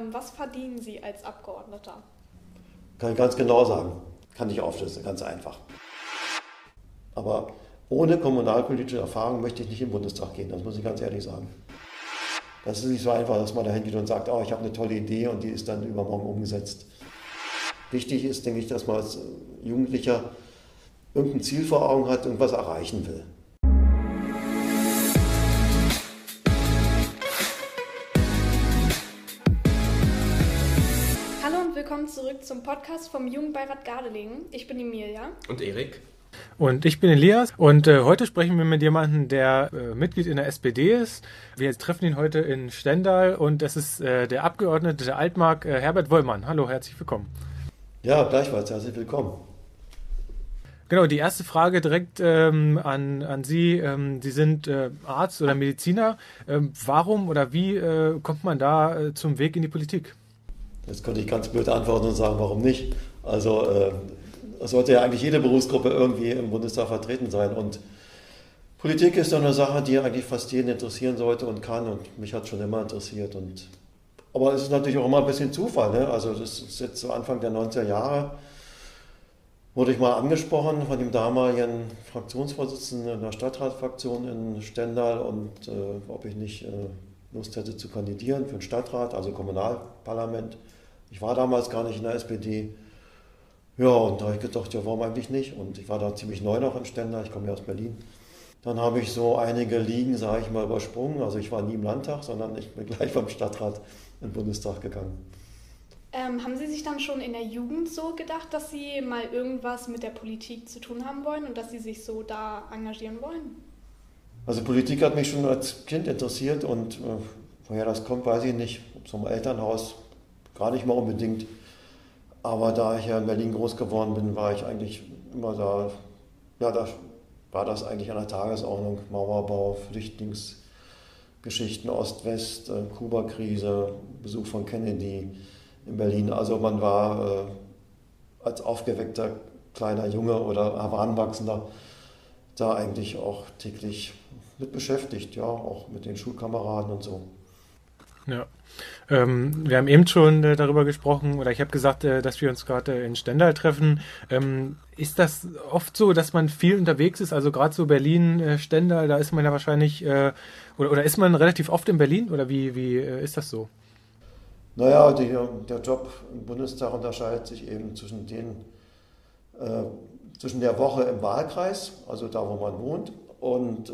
Ähm, was verdienen Sie als Abgeordneter? Kann ich ganz genau sagen. Kann ich aufschlüsseln, ganz einfach. Aber ohne kommunalpolitische Erfahrung möchte ich nicht in den Bundestag gehen, das muss ich ganz ehrlich sagen. Das ist nicht so einfach, dass man da hingeht und sagt, oh, ich habe eine tolle Idee und die ist dann übermorgen umgesetzt. Wichtig ist, denke ich, dass man als Jugendlicher irgendein Ziel vor Augen hat, und was erreichen will. Zum Podcast vom Jugendbeirat Gardelegen. Ich bin Emilia. Und Erik. Und ich bin Elias und äh, heute sprechen wir mit jemandem, der äh, Mitglied in der SPD ist. Wir treffen ihn heute in Stendal und das ist äh, der Abgeordnete der Altmark, äh, Herbert Wollmann. Hallo, herzlich willkommen. Ja, gleichfalls, herzlich willkommen. Genau, die erste Frage direkt ähm, an, an Sie. Ähm, Sie sind äh, Arzt oder Mediziner. Ähm, warum oder wie äh, kommt man da äh, zum Weg in die Politik? Das könnte ich ganz blöd antworten und sagen, warum nicht. Also äh, es sollte ja eigentlich jede Berufsgruppe irgendwie im Bundestag vertreten sein. Und Politik ist doch eine Sache, die eigentlich fast jeden interessieren sollte und kann. Und mich hat schon immer interessiert. Und, aber es ist natürlich auch immer ein bisschen Zufall. Ne? Also das ist jetzt so Anfang der 90er Jahre wurde ich mal angesprochen von dem damaligen Fraktionsvorsitzenden der Stadtratfraktion in Stendal und äh, ob ich nicht äh, Lust hätte zu kandidieren für den Stadtrat, also Kommunalparlament. Ich war damals gar nicht in der SPD. Ja, und da habe ich gedacht, ja, warum eigentlich nicht? Und ich war da ziemlich neu noch in Stendal, ich komme ja aus Berlin. Dann habe ich so einige Ligen, sage ich mal, übersprungen. Also ich war nie im Landtag, sondern ich bin gleich beim Stadtrat in den Bundestag gegangen. Ähm, haben Sie sich dann schon in der Jugend so gedacht, dass Sie mal irgendwas mit der Politik zu tun haben wollen und dass Sie sich so da engagieren wollen? Also Politik hat mich schon als Kind interessiert und äh, woher das kommt, weiß ich nicht. Zum Elternhaus gar nicht mal unbedingt. Aber da ich ja in Berlin groß geworden bin, war ich eigentlich immer da, ja, da war das eigentlich an der Tagesordnung. Mauerbau, Flüchtlingsgeschichten Ost-West, äh, Kuba-Krise, Besuch von Kennedy in Berlin. Also man war äh, als aufgeweckter kleiner Junge oder Heranwachsender da eigentlich auch täglich mit beschäftigt, ja, auch mit den Schulkameraden und so. Ja. Ähm, wir haben eben schon äh, darüber gesprochen, oder ich habe gesagt, äh, dass wir uns gerade äh, in Stendal treffen. Ähm, ist das oft so, dass man viel unterwegs ist? Also gerade so Berlin, äh, Stendal, da ist man ja wahrscheinlich, äh, oder, oder ist man relativ oft in Berlin? Oder wie, wie äh, ist das so? Naja, die, der Job im Bundestag unterscheidet sich eben zwischen den, zwischen der Woche im Wahlkreis, also da, wo man wohnt, und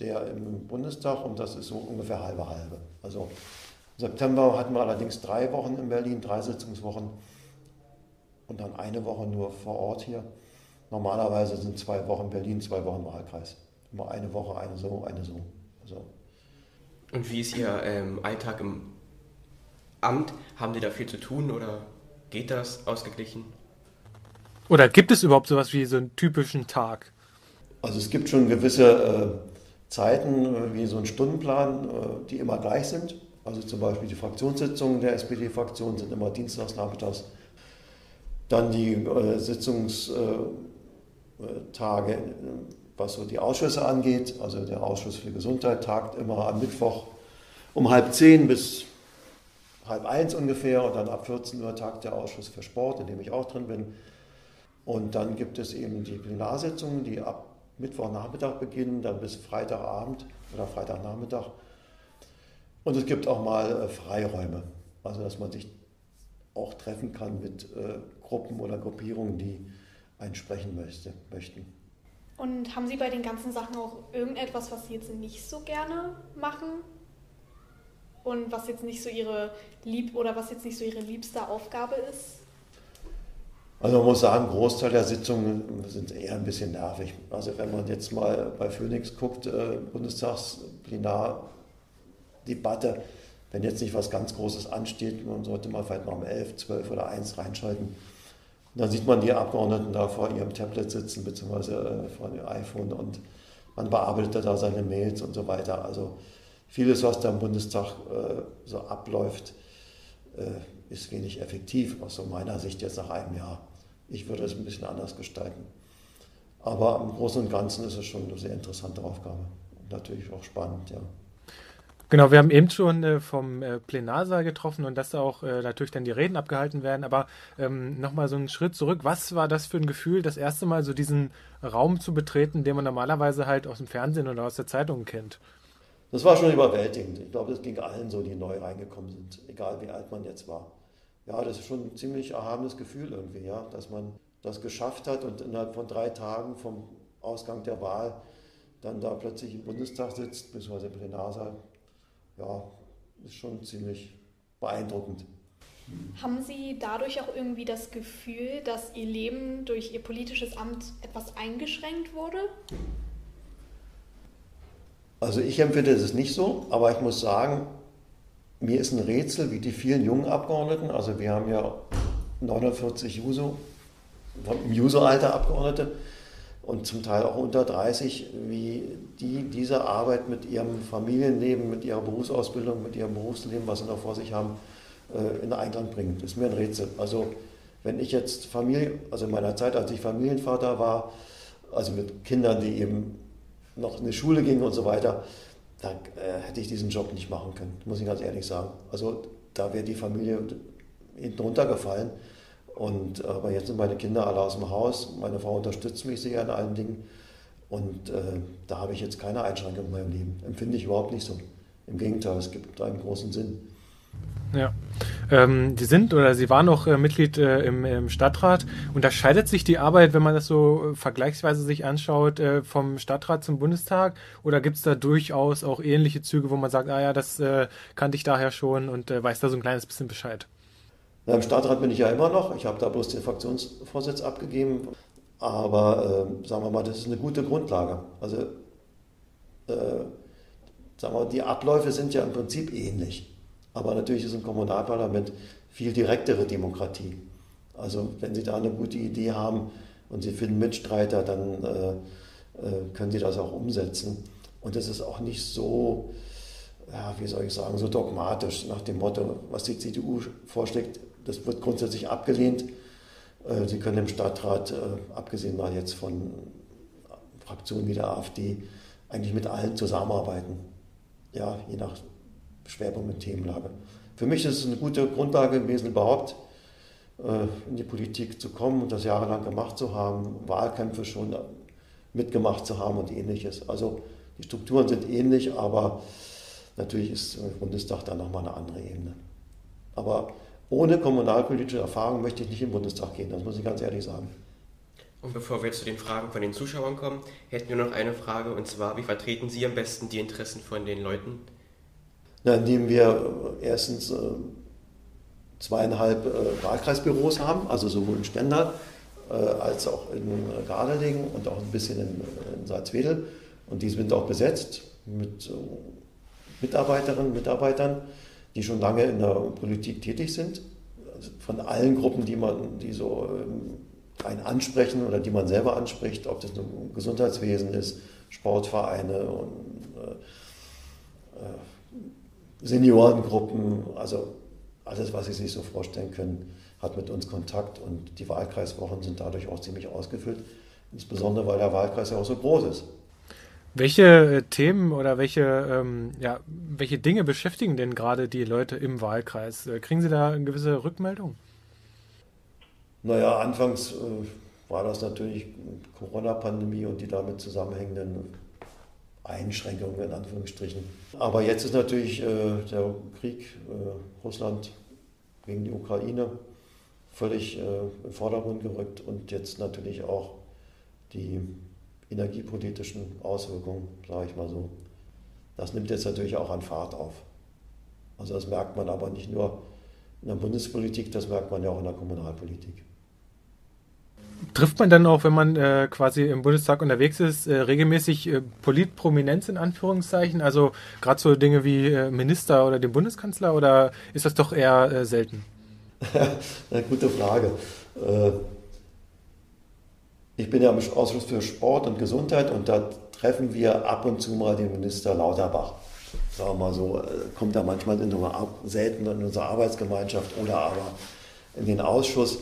der im Bundestag, und das ist so ungefähr halbe halbe. Also im September hatten wir allerdings drei Wochen in Berlin, drei Sitzungswochen und dann eine Woche nur vor Ort hier. Normalerweise sind zwei Wochen Berlin, zwei Wochen Wahlkreis. Immer eine Woche, eine so, eine so. Also. Und wie ist Ihr ähm, Alltag im Amt? Haben Sie da viel zu tun oder geht das ausgeglichen? Oder gibt es überhaupt sowas wie so einen typischen Tag? Also es gibt schon gewisse äh, Zeiten, äh, wie so ein Stundenplan, äh, die immer gleich sind. Also zum Beispiel die Fraktionssitzungen der SPD-Fraktion sind immer dienstags nachmittags. Dann die äh, Sitzungstage, was so die Ausschüsse angeht. Also der Ausschuss für Gesundheit tagt immer am Mittwoch um halb zehn bis halb eins ungefähr und dann ab 14 Uhr tagt der Ausschuss für Sport, in dem ich auch drin bin. Und dann gibt es eben die Plenarsitzungen, die ab Mittwochnachmittag beginnen, dann bis Freitagabend oder Freitagnachmittag. Und es gibt auch mal äh, Freiräume, also dass man sich auch treffen kann mit äh, Gruppen oder Gruppierungen, die einen sprechen möchte, möchten. Und haben Sie bei den ganzen Sachen auch irgendetwas, was Sie jetzt nicht so gerne machen? Und was jetzt nicht so Ihre lieb oder was jetzt nicht so Ihre liebste Aufgabe ist? Also man muss sagen, Großteil der Sitzungen sind eher ein bisschen nervig. Also wenn man jetzt mal bei Phoenix guckt, äh, Bundestagsplenardebatte, wenn jetzt nicht was ganz Großes ansteht, man sollte mal vielleicht noch um 11, 12 oder 1 reinschalten. Und dann sieht man die Abgeordneten da vor ihrem Tablet sitzen, beziehungsweise äh, vor dem iPhone und man bearbeitet da seine Mails und so weiter. Also vieles, was da im Bundestag äh, so abläuft, äh, ist wenig effektiv, aus meiner Sicht jetzt nach einem Jahr. Ich würde es ein bisschen anders gestalten. Aber im Großen und Ganzen ist es schon eine sehr interessante Aufgabe und natürlich auch spannend, ja. Genau, wir haben eben schon äh, vom äh, Plenarsaal getroffen und dass da auch äh, natürlich dann die Reden abgehalten werden. Aber ähm, nochmal so einen Schritt zurück. Was war das für ein Gefühl, das erste Mal so diesen Raum zu betreten, den man normalerweise halt aus dem Fernsehen oder aus der Zeitung kennt? Das war schon überwältigend. Ich glaube, das ging allen so, die neu reingekommen sind, egal wie alt man jetzt war. Ja, das ist schon ein ziemlich erhabenes Gefühl irgendwie, ja, dass man das geschafft hat und innerhalb von drei Tagen vom Ausgang der Wahl dann da plötzlich im Bundestag sitzt, beziehungsweise im Plenarsaal ja, ist schon ziemlich beeindruckend. Haben Sie dadurch auch irgendwie das Gefühl, dass Ihr Leben durch Ihr politisches Amt etwas eingeschränkt wurde? Also ich empfinde es nicht so, aber ich muss sagen, mir ist ein Rätsel, wie die vielen jungen Abgeordneten, also wir haben ja 49 Juso, im Juso-Alter Abgeordnete, und zum Teil auch unter 30, wie die diese Arbeit mit ihrem Familienleben, mit ihrer Berufsausbildung, mit ihrem Berufsleben, was sie noch vor sich haben, äh, in Einklang bringen. Das ist mir ein Rätsel. Also wenn ich jetzt Familie, also in meiner Zeit, als ich Familienvater war, also mit Kindern, die eben noch in die Schule gingen und so weiter, da äh, hätte ich diesen Job nicht machen können, muss ich ganz ehrlich sagen. Also da wäre die Familie hinten runtergefallen. Und, aber jetzt sind meine Kinder alle aus dem Haus, meine Frau unterstützt mich sehr in allen Dingen. Und äh, da habe ich jetzt keine Einschränkung in meinem Leben. Empfinde ich überhaupt nicht so. Im Gegenteil, es gibt einen großen Sinn. Ja. Ähm, Sie sind oder Sie waren auch äh, Mitglied äh, im, im, Stadtrat. Unterscheidet sich die Arbeit, wenn man das so äh, vergleichsweise sich anschaut, äh, vom Stadtrat zum Bundestag? Oder gibt es da durchaus auch ähnliche Züge, wo man sagt, ah ja, das äh, kannte ich daher schon und äh, weiß da so ein kleines bisschen Bescheid? Na, Im Stadtrat bin ich ja immer noch. Ich habe da bloß den Fraktionsvorsitz abgegeben. Aber sagen wir mal, das ist eine gute Grundlage. Also sagen wir, die Abläufe sind ja im Prinzip ähnlich. Aber natürlich ist ein Kommunalparlament viel direktere Demokratie. Also wenn Sie da eine gute Idee haben und Sie finden Mitstreiter, dann äh, äh können Sie das auch umsetzen. Und das ist auch nicht so, ja, wie soll ich sagen, so dogmatisch nach dem Motto, was die CDU vorschlägt, das wird grundsätzlich abgelehnt. Äh, Sie können im Stadtrat, äh, abgesehen mal jetzt von Fraktionen wie der AfD, eigentlich mit allen zusammenarbeiten. Ja, je nach Schwerpunkt und Themenlage. Für mich ist es eine gute Grundlage gewesen, überhaupt äh, in die Politik zu kommen und das jahrelang gemacht zu haben, Wahlkämpfe schon mitgemacht zu haben und ähnliches. Also die Strukturen sind ähnlich, aber natürlich ist der Bundestag dann nochmal eine andere Ebene. Aber ohne kommunalpolitische Erfahrung möchte ich nicht im Bundestag gehen, das muss ich ganz ehrlich sagen. Und bevor wir zu den Fragen von den Zuschauern kommen, hätten wir noch eine Frage und zwar, wie vertreten Sie am besten die Interessen von den Leuten? Na, indem wir erstens äh, zweieinhalb äh, Wahlkreisbüros haben, also sowohl in Stendal äh, als auch in äh, Gardelegen und auch ein bisschen in, in Salzwedel. Und die sind auch besetzt mit äh, Mitarbeiterinnen und Mitarbeitern die schon lange in der Politik tätig sind, also von allen Gruppen, die man, die so ähm, einen ansprechen oder die man selber anspricht, ob das ein Gesundheitswesen ist, Sportvereine und äh, äh, Seniorengruppen, also alles, was Sie sich so vorstellen können, hat mit uns Kontakt und die Wahlkreiswochen sind dadurch auch ziemlich ausgefüllt, insbesondere weil der Wahlkreis ja auch so groß ist. Welche Themen oder welche, ähm, ja, welche Dinge beschäftigen denn gerade die Leute im Wahlkreis? Äh, kriegen Sie da eine gewisse Rückmeldung? Naja, anfangs äh, war das natürlich Corona-Pandemie und die damit zusammenhängenden Einschränkungen in Anführungsstrichen. Aber jetzt ist natürlich äh, der Krieg äh, Russland gegen die Ukraine völlig äh, im Vordergrund gerückt und jetzt natürlich auch die energiepolitischen Auswirkungen, sage ich mal so. Das nimmt jetzt natürlich auch an Fahrt auf. Also das merkt man aber nicht nur in der Bundespolitik, das merkt man ja auch in der Kommunalpolitik. Trifft man dann auch, wenn man äh, quasi im Bundestag unterwegs ist, äh, regelmäßig äh, Politprominenz in Anführungszeichen? Also gerade so Dinge wie äh, Minister oder den Bundeskanzler oder ist das doch eher äh, selten? Eine gute Frage. Äh, ich bin ja im Ausschuss für Sport und Gesundheit und da treffen wir ab und zu mal den Minister Lauterbach. Sagen wir mal so, kommt er manchmal in unserer, selten in unsere Arbeitsgemeinschaft oder aber in den Ausschuss.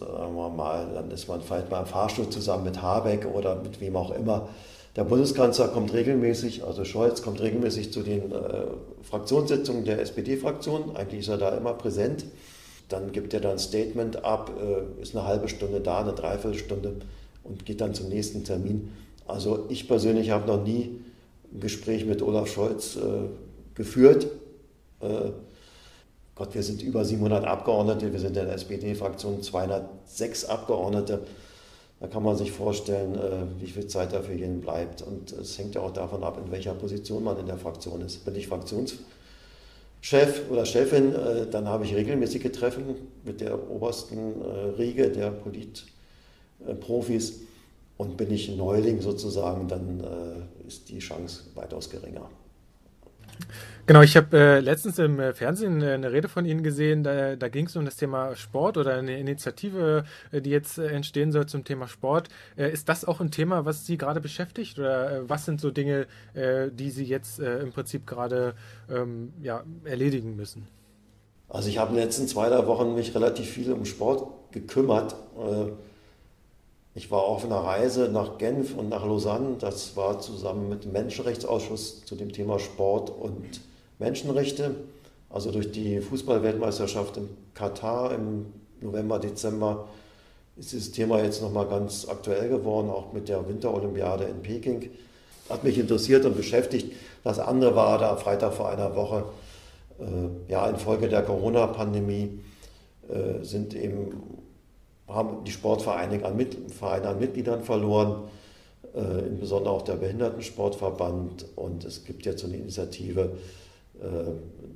Sagen wir mal, dann ist man vielleicht beim Fahrstuhl zusammen mit Habeck oder mit wem auch immer. Der Bundeskanzler kommt regelmäßig, also Scholz kommt regelmäßig zu den äh, Fraktionssitzungen der SPD-Fraktion. Eigentlich ist er da immer präsent. Dann gibt er dann ein Statement ab, äh, ist eine halbe Stunde da, eine Dreiviertelstunde und geht dann zum nächsten Termin. Also ich persönlich habe noch nie ein Gespräch mit Olaf Scholz äh, geführt. Äh, Gott, wir sind über 700 Abgeordnete, wir sind in der SPD-Fraktion 206 Abgeordnete. Da kann man sich vorstellen, äh, wie viel Zeit da für jeden bleibt. Und es hängt ja auch davon ab, in welcher Position man in der Fraktion ist. Bin ich Fraktionschef oder Chefin, äh, dann habe ich regelmäßige Treffen mit der obersten äh, Riege der Politprofis. Und bin ich Neuling sozusagen, dann ist die Chance weitaus geringer. Genau, ich habe äh, letztens im äh, Fernsehen äh, eine Rede von Ihnen gesehen, da, da ging es um das Thema Sport oder eine Initiative, äh, die jetzt äh, entstehen soll zum Thema Sport. Ist das auch ein Thema, was Sie gerade beschäftigt oder was sind so Dinge, die Sie jetzt im Prinzip gerade ähm, ja, erledigen müssen? Also ich habe in den letzten zwei, drei Wochen mich relativ viel um Sport gekümmert. Ich war auf einer Reise nach Genf und nach Lausanne. Das war zusammen mit dem Menschenrechtsausschuss zu dem Thema Sport und Menschenrechte. Also durch die Fußballweltmeisterschaft in Katar im November, Dezember ist dieses Thema jetzt nochmal ganz aktuell geworden, auch mit der Winterolympiade in Peking. Hat mich interessiert und beschäftigt. Das andere war da Freitag vor einer Woche, äh, ja, infolge der Corona-Pandemie äh, sind eben haben die Sportvereine an, Vereine an Mitgliedern verloren, äh, insbesondere auch der Behindertensportverband. Und es gibt jetzt so eine Initiative, äh,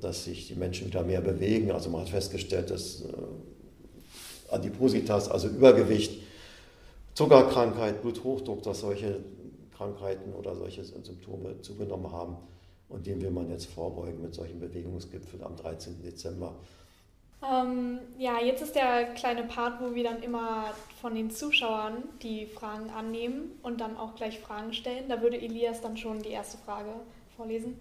dass sich die Menschen wieder mehr bewegen. Also man hat festgestellt, dass äh, Adipositas, also Übergewicht, Zuckerkrankheit, Bluthochdruck, dass solche Krankheiten oder solche Symptome zugenommen haben. Und dem will man jetzt vorbeugen mit solchen Bewegungsgipfeln am 13. Dezember. Ähm, ja, jetzt ist der kleine Part, wo wir dann immer von den Zuschauern die Fragen annehmen und dann auch gleich Fragen stellen. Da würde Elias dann schon die erste Frage vorlesen.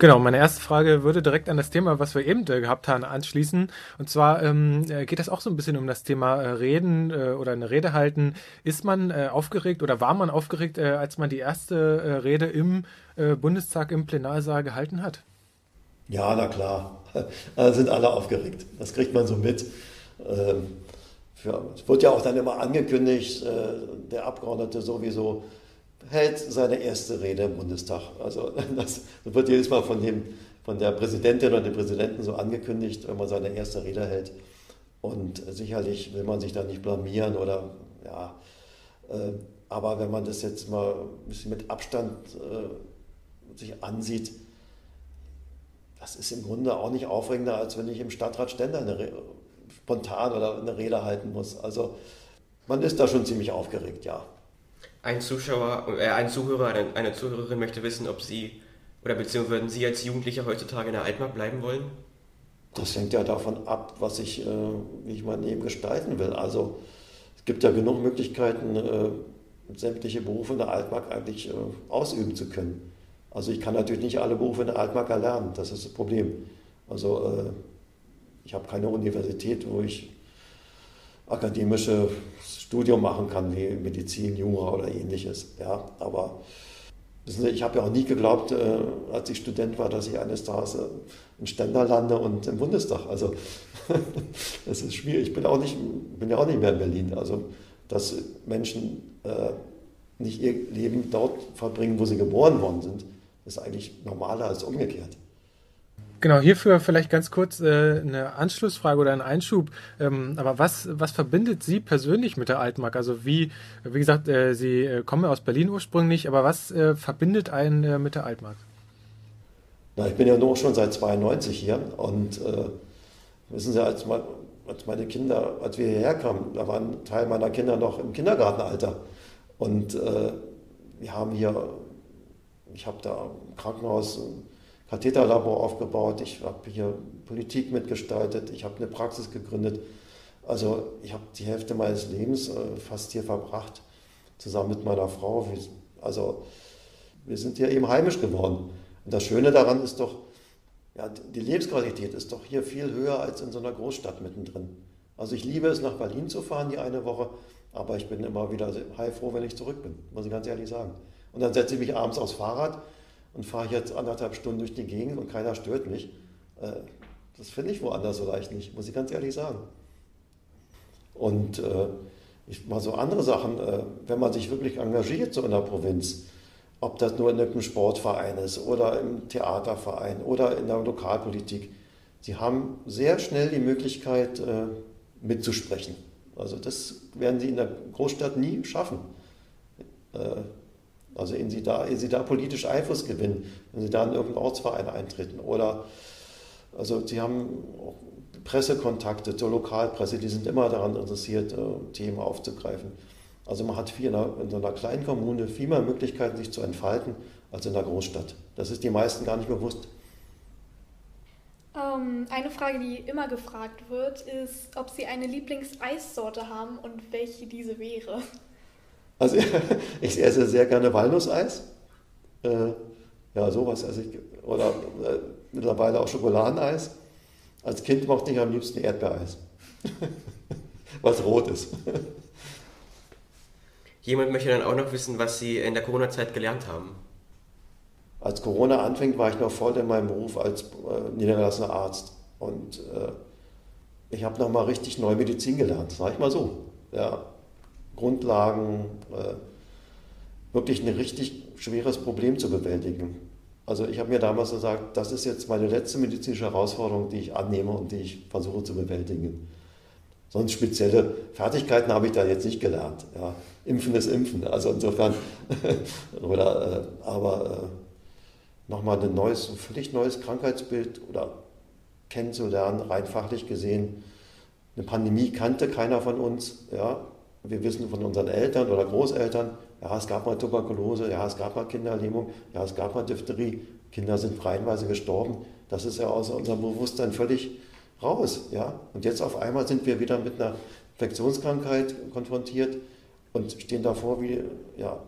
Genau, meine erste Frage würde direkt an das Thema, was wir eben äh, gehabt haben, anschließen. Und zwar ähm, äh, geht das auch so ein bisschen um das Thema äh, Reden äh, oder eine Rede halten. Ist man äh, aufgeregt oder war man aufgeregt, als man die erste Rede im Bundestag im Plenarsaal gehalten hat? Ja, na klar. Da sind alle aufgeregt. Das kriegt man so mit. Ähm, für, es wird ja auch dann immer angekündigt, der Abgeordnete sowieso hält seine erste Rede im Bundestag. Also das wird jedes Mal von, dem, von der Präsidentin oder dem Präsidenten so angekündigt, wenn man seine erste Rede hält. Und sicherlich will man sich da nicht blamieren oder ja. Äh, aber wenn man das jetzt mal ein bisschen mit Abstand äh, sich ansieht, das ist im Grunde auch nicht aufregender, als wenn ich im Stadtrat Ständer eine spontan oder eine Rede halten muss. Also man ist da schon ziemlich aufgeregt, ja. Ein Zuschauer, äh, ein Zuhörer, eine, eine Zuhörerin möchte wissen, ob Sie oder beziehungsweise würden Sie als Jugendlicher heutzutage in der Altmark bleiben wollen? Das hängt ja davon ab, was ich, äh, wie ich mein Leben gestalten will. Also es gibt ja genug Möglichkeiten, äh, sämtliche Berufe in der Altmark eigentlich äh, ausüben zu können. Also ich kann natürlich nicht alle Berufe in der Altmark erlernen, das ist das Problem. Also äh, ich habe keine Universität, wo ich akademische Studium machen kann, wie Medizin, Jura oder ähnliches. Ja, aber ich habe ja auch nie geglaubt, äh, als ich Student war, dass ich eines Tages äh, in Ständer lande und im Bundestag. Also das ist schwierig. Ich bin, auch nicht, bin ja auch nicht mehr in Berlin. Also dass Menschen äh, nicht ihr Leben dort verbringen, wo sie geboren worden sind, ist eigentlich normaler als umgekehrt. Genau, hierfür vielleicht ganz kurz äh, eine Anschlussfrage oder ein Einschub. Ähm, aber was, was verbindet Sie persönlich mit der Altmark? Also wie, wie gesagt, äh, Sie äh, kommen aus Berlin ursprünglich, aber was äh, verbindet einen äh, mit der Altmark? Na, ich bin ja nur schon seit 92 hier und äh, wissen Sie, als, mein, als meine Kinder, als wir hierher kamen, da waren ein Teil meiner Kinder noch im Kindergartenalter und wir haben hier, ich habe da im Krankenhaus Katheterlabor aufgebaut, ich habe hier Politik mitgestaltet, ich habe eine Praxis gegründet. Also ich habe die Hälfte meines Lebens äh, fast hier verbracht, zusammen mit meiner Frau. Also wir sind hier eben heimisch geworden. Und das Schöne daran ist doch, ja, die Lebensqualität ist doch hier viel höher als in so einer Großstadt mittendrin. Also ich liebe es, nach Berlin zu fahren, die eine Woche, aber ich bin immer wieder heilfroh, wenn ich zurück bin, muss ich ganz ehrlich sagen. Und dann setze ich mich abends aufs Fahrrad und fahre jetzt anderthalb Stunden durch die Gegend und keiner stört mich. Äh, das finde ich woanders so leicht nicht, muss ich ganz ehrlich sagen. Und äh, ich mal so andere Sachen, äh, wenn man sich wirklich engagiert so in der Provinz, ob das nur in einem Sportverein ist oder im Theaterverein oder in der Lokalpolitik, sie haben sehr schnell die Möglichkeit mitzusprechen. Also das werden sie in der Großstadt nie schaffen. Also ehe sie, da, ehe sie da politisch Einfluss gewinnen, wenn sie da in irgendeinen Ortsverein eintreten. Oder also sie haben Pressekontakte zur Lokalpresse, die sind immer daran interessiert, äh, Themen aufzugreifen. Also man hat viel in, einer, in so einer kleinen Kommune viel mehr Möglichkeiten, sich zu entfalten, als in der Großstadt. Das ist die meisten gar nicht bewusst. Ähm, eine Frage, die immer gefragt wird, ist, ob Sie eine Lieblingseissorte haben und welche diese wäre. Also ich esse sehr gerne Walnusseis. Äh, ja, sowas esse ich. Oder äh, mittlerweile auch Schokoladeneis. Als Kind mochte ich am liebsten Erdbeereis. was rot ist. Jemand möchte dann auch noch wissen, was Sie in der Corona-Zeit gelernt haben. Als Corona anfing, war ich noch voll in meinem Beruf als äh, niedergelassener Arzt. Und äh, ich habe nochmal richtig neue Medizin gelernt, sage ich mal so. Ja, Grundlagen, äh, wirklich ein richtig schweres Problem zu bewältigen. Also ich habe mir damals gesagt, das ist jetzt meine letzte medizinische Herausforderung, die ich annehme und die ich versuche zu bewältigen. Sonst spezielle Fertigkeiten habe ich da jetzt nicht gelernt. Ja. Impfen ist Impfen. Also insofern, oder, äh, aber äh, nochmal ein neues, ein völlig neues Krankheitsbild oder kennenzulernen, rein fachlich gesehen. Eine Pandemie kannte keiner von uns. Ja. Wir wissen von unseren Eltern oder Großeltern, ja, es gab mal Tuberkulose, ja, es gab mal Kinderlähmung, ja, es gab mal Diphtherie. Kinder sind reihenweise gestorben. Das ist ja aus unserem Bewusstsein völlig raus. Ja? Und jetzt auf einmal sind wir wieder mit einer Infektionskrankheit konfrontiert und stehen davor wie, ja,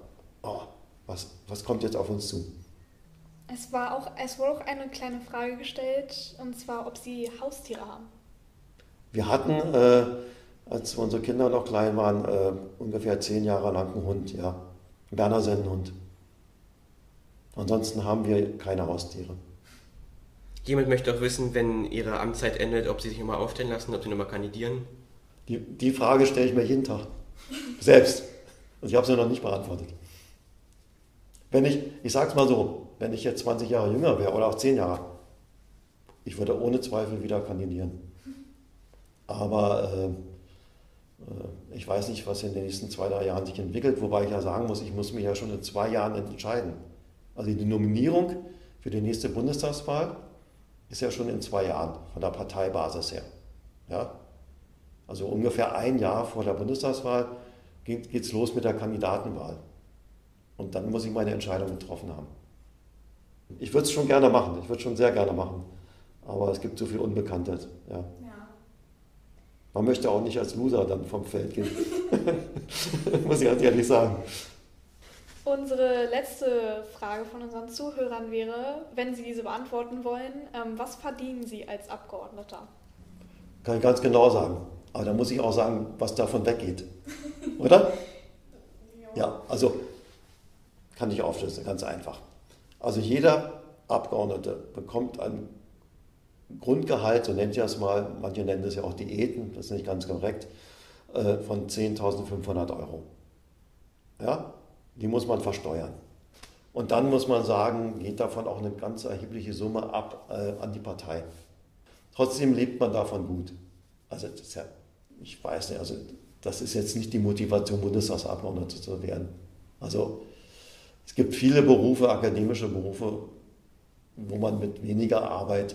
oh, was, was kommt jetzt auf uns zu? Es, war auch, es wurde auch eine kleine Frage gestellt, und zwar, ob Sie Haustiere haben. Wir hatten, äh, als unsere Kinder noch klein waren, äh, ungefähr zehn Jahre lang einen Hund, ja. Einen Berner Sennenhund. Ansonsten haben wir keine Haustiere. Jemand möchte auch wissen, wenn Ihre Amtszeit endet, ob Sie sich nochmal aufstellen lassen, ob Sie nochmal kandidieren. Die, die Frage stelle ich mir jeden Tag. Selbst. Und ich habe sie noch nicht beantwortet. Wenn ich, ich sage es mal so, wenn ich jetzt 20 Jahre jünger wäre oder auch 10 Jahre, ich würde ohne Zweifel wieder kandidieren. Aber äh, ich weiß nicht, was in den nächsten zwei, drei Jahren sich entwickelt, wobei ich ja sagen muss, ich muss mich ja schon in zwei Jahren entscheiden. Also die Nominierung für die nächste Bundestagswahl ist ja schon in zwei Jahren von der Parteibasis her. Ja? Also ungefähr ein Jahr vor der Bundestagswahl geht es los mit der Kandidatenwahl. Und dann muss ich meine Entscheidung getroffen haben. Ich würde es schon gerne machen, ich würde es schon sehr gerne machen. Aber es gibt zu viel Unbekanntes. Ja. ja. Man möchte auch nicht als Loser dann vom Feld gehen. muss ich ganz ehrlich sagen. Unsere letzte Frage von unseren Zuhörern wäre, wenn Sie diese beantworten wollen, ähm, was verdienen Sie als Abgeordneter? Kann ich ganz genau sagen. Aber da muss ich auch sagen, was davon weggeht. Oder? Ja, also kann ich aufschlüsseln, ganz einfach. Also jeder Abgeordnete bekommt ein Grundgehalt, so nennt ihr es mal, manche nennen das ja auch Diäten, das ist nicht ganz korrekt, äh, von 10.500 Euro. Ja, die muss man versteuern. Und dann muss man sagen, geht davon auch eine ganz erhebliche Summe ab äh, an die Partei. Trotzdem lebt man davon gut. Also ja, ich weiß nicht, also das ist jetzt nicht die Motivation, Bundestagsabgeordneter zu werden. Also es gibt viele Berufe, akademische Berufe, wo man mit weniger Arbeit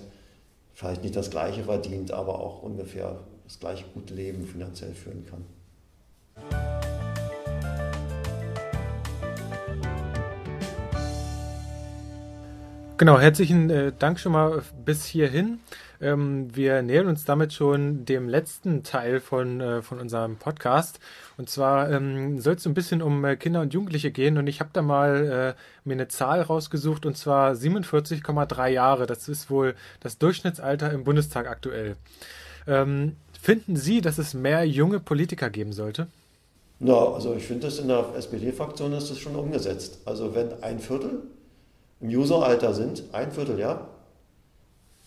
vielleicht nicht das Gleiche verdient, aber auch ungefähr das gleiche gute Leben finanziell führen kann. Genau, herzlichen äh, Dank schon mal bis hierhin. Ähm, wir nähern uns damit schon dem letzten Teil von, äh, von unserem Podcast. Und zwar ähm, soll es ein bisschen um äh, Kinder und Jugendliche gehen. Und ich habe da mal äh, mir eine Zahl rausgesucht, und zwar 47,3 Jahre. Das ist wohl das Durchschnittsalter im Bundestag aktuell. Ähm, Finden Sie, dass es mehr junge Politiker geben sollte? Na, also ich finde das in der SPD-Fraktion ist das schon umgesetzt. Also wenn ein Viertel im User-Alter sind, ein Viertel, ja,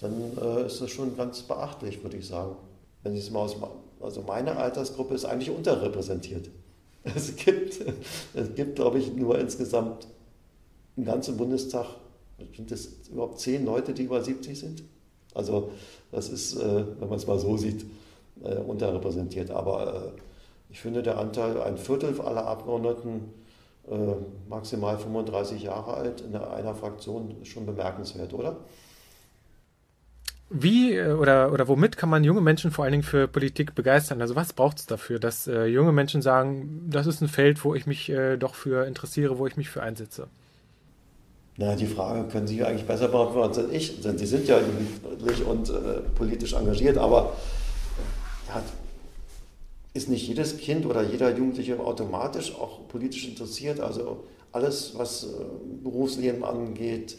dann äh, ist das schon ganz beachtlich, würde ich sagen. Wenn ich es mal aus, also meine Altersgruppe ist eigentlich unterrepräsentiert. Es gibt, es gibt, glaube ich, nur insgesamt im ganzen Bundestag, sind es überhaupt zehn Leute, die über 70 sind? Also das ist, äh, wenn man es mal so sieht, äh, unterrepräsentiert. Aber äh, ich finde, der Anteil, ein Viertel aller Abgeordneten maximal 35 Jahre alt in einer Fraktion schon bemerkenswert, oder? Wie oder, oder womit kann man junge Menschen vor allen Dingen für Politik begeistern? Also was braucht es dafür, dass äh, junge Menschen sagen, das ist ein Feld, wo ich mich äh, doch für interessiere, wo ich mich für einsetze? Na, die Frage können Sie eigentlich besser beantworten als ich. Denn Sie sind ja jugendlich und äh, politisch engagiert, aber ja, ist nicht jedes Kind oder jeder Jugendliche automatisch auch politisch interessiert. Also alles, was äh, Berufsleben angeht,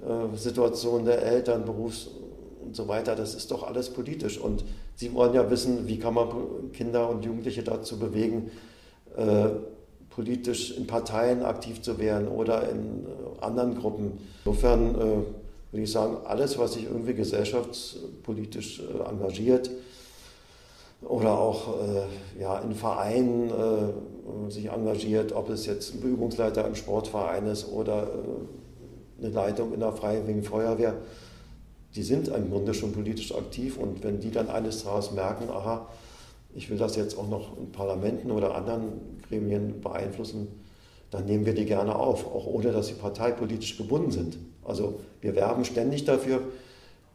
äh, Situation der Eltern, Berufs und so weiter, das ist doch alles politisch. Und Sie wollen ja wissen, wie kann man Kinder und Jugendliche dazu bewegen, äh, politisch in Parteien aktiv zu werden oder in anderen Gruppen. Insofern würde ich sagen, alles, was sich irgendwie gesellschaftspolitisch engagiert oder auch ja, in Vereinen sich engagiert, ob es jetzt ein Übungsleiter im Sportverein ist oder eine Leitung in der Freiwilligen Feuerwehr, die sind im Grunde schon politisch aktiv und wenn die dann eines Tages merken, aha, ich will das jetzt auch noch in Parlamenten oder anderen Gremien beeinflussen, dann nehmen wir die gerne auf, auch ohne dass sie parteipolitisch gebunden sind. Also wir werben ständig dafür,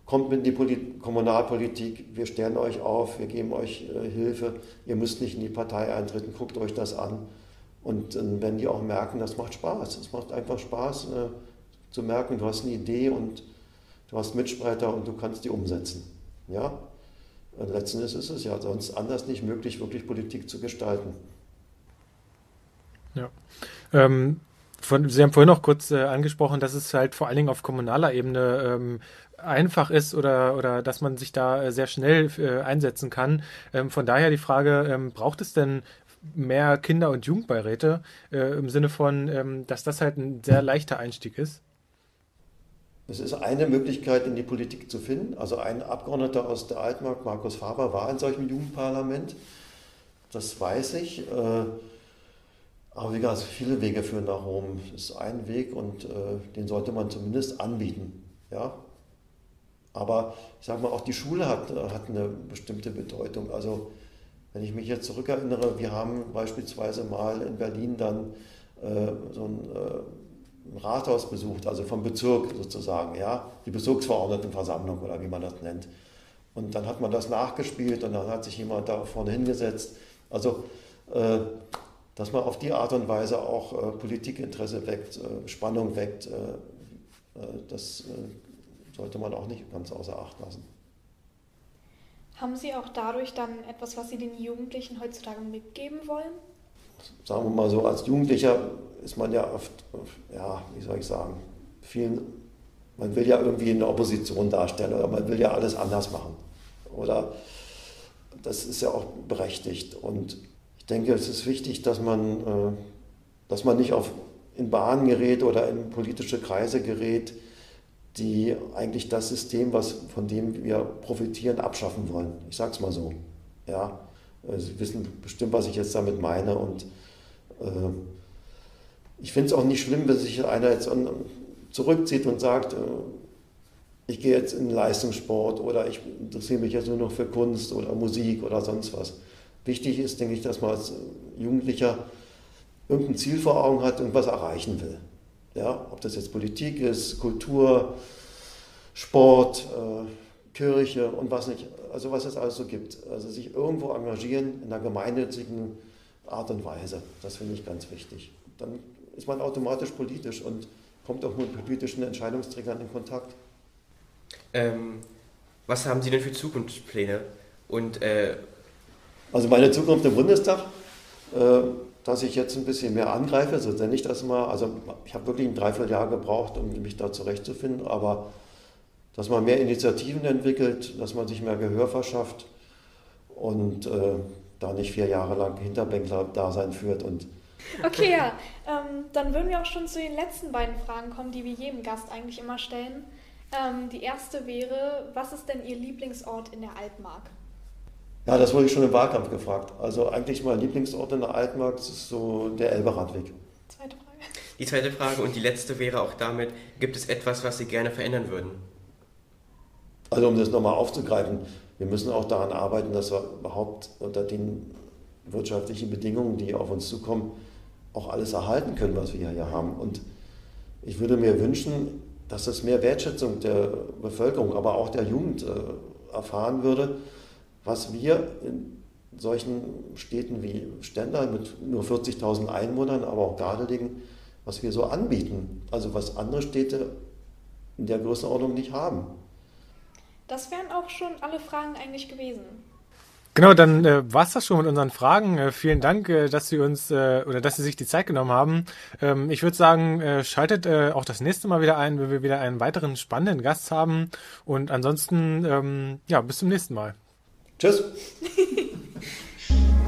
kommt mit in die Polit Kommunalpolitik, wir stellen euch auf, wir geben euch äh, Hilfe, ihr müsst nicht in die Partei eintreten, guckt euch das an. Und äh, wenn die auch merken, das macht Spaß, es macht einfach Spaß äh, zu merken, du hast eine Idee und du hast Mitstreiter und du kannst die umsetzen. Ja? Letzten Endes ist es ja sonst anders nicht möglich, wirklich Politik zu gestalten. Ja. Ähm, von, Sie haben vorhin noch kurz äh, angesprochen, dass es halt vor allen Dingen auf kommunaler Ebene ähm, einfach ist oder, oder dass man sich da äh, sehr schnell äh, einsetzen kann. Ähm, von daher die Frage, ähm, braucht es denn mehr Kinder- und Jugendbeiräte äh, im Sinne von, ähm, dass das halt ein sehr leichter Einstieg ist? Es ist eine Möglichkeit, in die Politik zu finden. Also ein Abgeordneter aus der Altmark, Markus Faber, war in solchem Jugendparlament. Das weiß ich. Äh, aber wie gesagt, viele Wege führen nach Rom. Das ist ein Weg und äh, den sollte man zumindest anbieten. Ja? Aber ich sage mal, auch die Schule hat, hat eine bestimmte Bedeutung. Also wenn ich mich jetzt zurückerinnere, wir haben beispielsweise mal in Berlin dann äh, so ein, äh, ein, Rathaus besucht, also vom Bezirk sozusagen, ja, die Bezirksverordnetenversammlung oder wie man das nennt. Und dann hat man das nachgespielt und dann hat sich jemand da vorne hingesetzt. Also äh, dass man auf die Art und Weise auch äh, Politikinteresse weckt, äh, Spannung weckt, äh, äh das äh, sollte man auch nicht ganz außer Acht lassen. Haben Sie auch dadurch dann etwas, was Sie den Jugendlichen heutzutage mitgeben wollen? Sagen wir mal so, als Jugendlicher ist man ja oft, ja, wie soll ich sagen, vielen, man will ja irgendwie eine Opposition darstellen oder man will ja alles anders machen. Oder das ist ja auch berechtigt. Und ich denke, es ist wichtig, dass man, äh, dass man nicht auf, in Bahnen gerät oder in politische Kreise gerät, die eigentlich das System, was, von dem wir profitieren, abschaffen wollen. Ich sage es mal so. Ja, äh, Sie wissen bestimmt, was ich jetzt damit meine. Und äh, ich finde es auch nicht schlimm, wenn sich einer jetzt zurückzieht und sagt, äh, ich gehe jetzt in Leistungssport oder ich interessiere mich jetzt nur noch für Kunst oder Musik oder sonst was. Wichtig ist, denke ich, dass man als Jugendlicher irgendein Ziel vor Augen hat, und was erreichen will. Ja, ob das jetzt Politik ist, Kultur, Sport, äh, Kirche und was nicht, also was es alles so gibt. Also sich irgendwo engagieren in einer gemeinnützigen Art und Weise. Das finde ich ganz wichtig. Dann ist man automatisch politisch und kommt auch mit politischen Entscheidungsträgern in Kontakt. Ähm, was haben Sie denn für Zukunftspläne? Und äh, also meine Zukunft im Bundestag, äh, dass ich jetzt ein bisschen mehr angreife, so nenne ich das mal. Also ich habe wirklich ein Dreivierteljahr gebraucht, um mich da zurechtzufinden, aber dass man mehr Initiativen entwickelt, dass man sich mehr Gehör verschafft und äh, da nicht vier Jahre lang Hinterbänkler-Dasein führt. Und okay, ja. Ähm, dann würden wir auch schon zu den letzten beiden Fragen kommen, die wir jedem Gast eigentlich immer stellen. Ähm, die erste wäre, was ist denn Ihr Lieblingsort in der Altmark? Ja, das wurde ich schon im Wahlkampf gefragt. Also eigentlich mein Lieblingsort in der Altmark ist so der Elberadweg. Zweite Frage. Die zweite Frage und die letzte wäre auch damit, gibt es etwas, was Sie gerne verändern würden? Also um das nochmal aufzugreifen, wir müssen auch daran arbeiten, dass wir überhaupt unter den wirtschaftlichen Bedingungen, die auf uns zukommen, auch alles erhalten können, was wir hier haben. Und ich würde mir wünschen, dass es mehr Wertschätzung der Bevölkerung, aber auch der Jugend äh, erfahren würde, was wir in solchen Städten wie Stendal mit nur 40.000 Einwohnern, aber auch Gardelegen, was wir so anbieten. Also was andere Städte in der Größenordnung nicht haben. Das wären auch schon alle Fragen eigentlich gewesen. Genau, dann äh, war es das schon mit unseren Fragen. Äh, vielen Dank, äh, dass Sie uns äh, oder dass Sie sich die Zeit genommen haben. Ähm, ich würde sagen, äh, schaltet äh, auch das nächste Mal wieder ein, wenn wir wieder einen weiteren spannenden Gast haben. Und ansonsten, ähm, ja, bis zum nächsten Mal. Tschüss.